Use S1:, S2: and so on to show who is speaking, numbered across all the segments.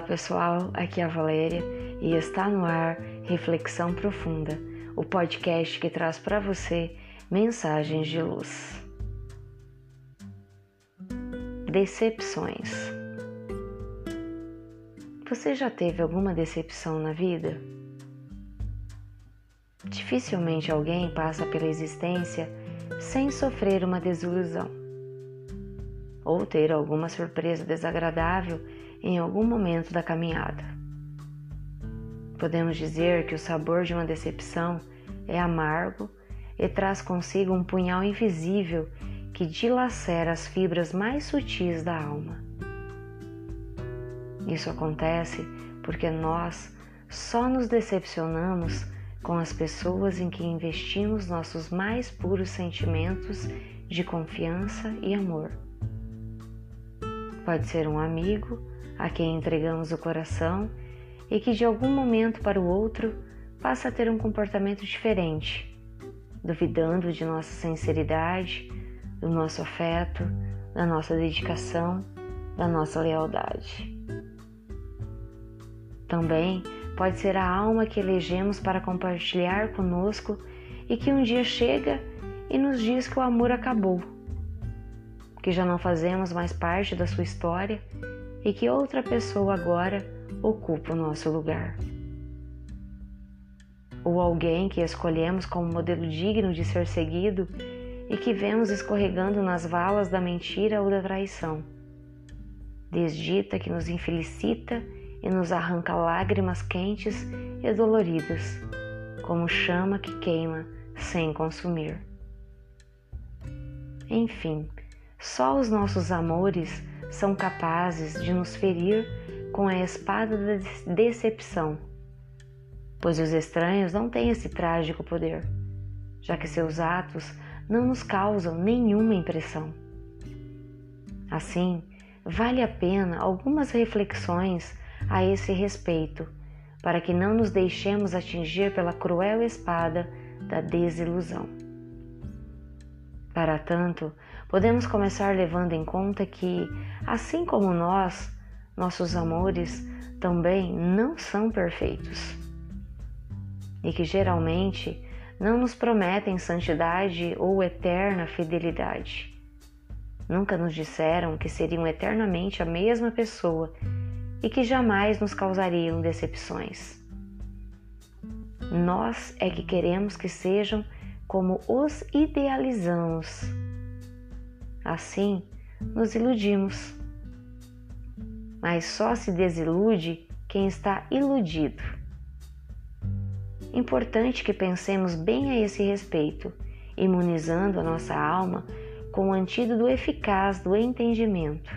S1: Olá pessoal, aqui é a Valéria e está no ar Reflexão Profunda, o podcast que traz para você mensagens de luz. Decepções. Você já teve alguma decepção na vida? Dificilmente alguém passa pela existência sem sofrer uma desilusão ou ter alguma surpresa desagradável em algum momento da caminhada. Podemos dizer que o sabor de uma decepção é amargo e traz consigo um punhal invisível que dilacera as fibras mais sutis da alma. Isso acontece porque nós só nos decepcionamos com as pessoas em que investimos nossos mais puros sentimentos de confiança e amor. Pode ser um amigo a quem entregamos o coração e que de algum momento para o outro passa a ter um comportamento diferente, duvidando de nossa sinceridade, do nosso afeto, da nossa dedicação, da nossa lealdade. Também pode ser a alma que elegemos para compartilhar conosco e que um dia chega e nos diz que o amor acabou, que já não fazemos mais parte da sua história e que outra pessoa agora ocupa o nosso lugar. Ou alguém que escolhemos como modelo digno de ser seguido e que vemos escorregando nas valas da mentira ou da traição. Desdita que nos infelicita e nos arranca lágrimas quentes e doloridas, como chama que queima sem consumir. Enfim, só os nossos amores são capazes de nos ferir com a espada da decepção, pois os estranhos não têm esse trágico poder, já que seus atos não nos causam nenhuma impressão. Assim, vale a pena algumas reflexões a esse respeito, para que não nos deixemos atingir pela cruel espada da desilusão. Para tanto, podemos começar levando em conta que, assim como nós, nossos amores também não são perfeitos e que geralmente não nos prometem santidade ou eterna fidelidade. Nunca nos disseram que seriam eternamente a mesma pessoa e que jamais nos causariam decepções. Nós é que queremos que sejam como os idealizamos. Assim, nos iludimos. Mas só se desilude quem está iludido. Importante que pensemos bem a esse respeito, imunizando a nossa alma com o antídoto eficaz do entendimento.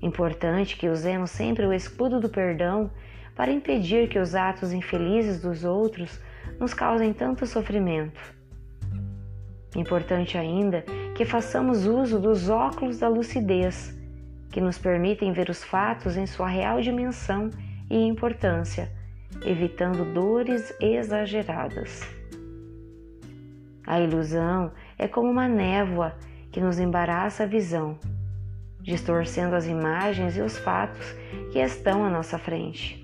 S1: Importante que usemos sempre o escudo do perdão para impedir que os atos infelizes dos outros nos causem tanto sofrimento. Importante ainda que façamos uso dos óculos da lucidez, que nos permitem ver os fatos em sua real dimensão e importância, evitando dores exageradas. A ilusão é como uma névoa que nos embaraça a visão, distorcendo as imagens e os fatos que estão à nossa frente.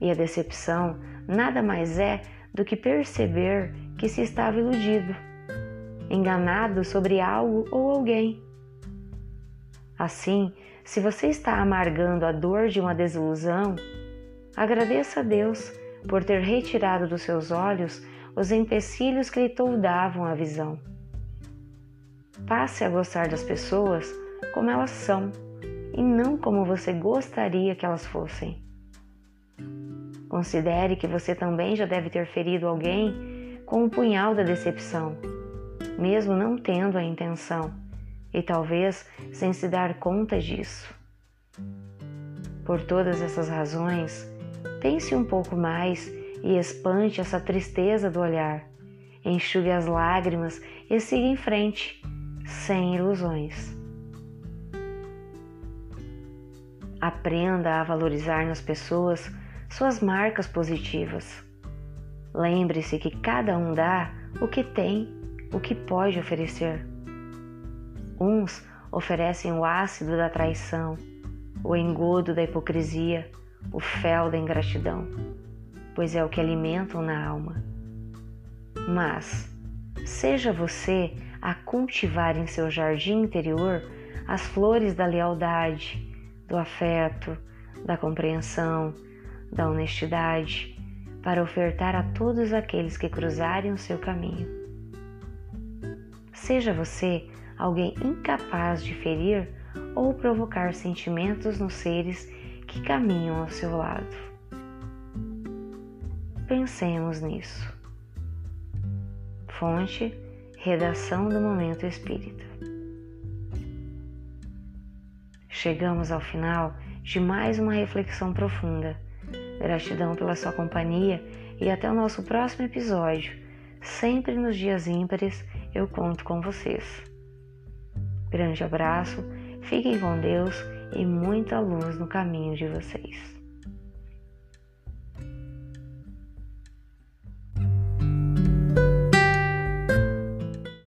S1: E a decepção nada mais é do que perceber que se estava iludido, enganado sobre algo ou alguém. Assim, se você está amargando a dor de uma desilusão, agradeça a Deus por ter retirado dos seus olhos os empecilhos que lhe toldavam a visão. Passe a gostar das pessoas como elas são e não como você gostaria que elas fossem. Considere que você também já deve ter ferido alguém com o punhal da decepção, mesmo não tendo a intenção, e talvez sem se dar conta disso. Por todas essas razões, pense um pouco mais e espante essa tristeza do olhar. Enxugue as lágrimas e siga em frente, sem ilusões. Aprenda a valorizar nas pessoas suas marcas positivas. Lembre-se que cada um dá o que tem, o que pode oferecer. Uns oferecem o ácido da traição, o engodo da hipocrisia, o fel da ingratidão, pois é o que alimentam na alma. Mas seja você a cultivar em seu jardim interior as flores da lealdade, do afeto, da compreensão, da honestidade, para ofertar a todos aqueles que cruzarem o seu caminho. Seja você alguém incapaz de ferir ou provocar sentimentos nos seres que caminham ao seu lado. Pensemos nisso. Fonte: Redação do Momento Espírita. Chegamos ao final de mais uma reflexão profunda. Gratidão pela sua companhia e até o nosso próximo episódio. Sempre nos dias ímpares eu conto com vocês. Grande abraço, fiquem com Deus e muita luz no caminho de vocês.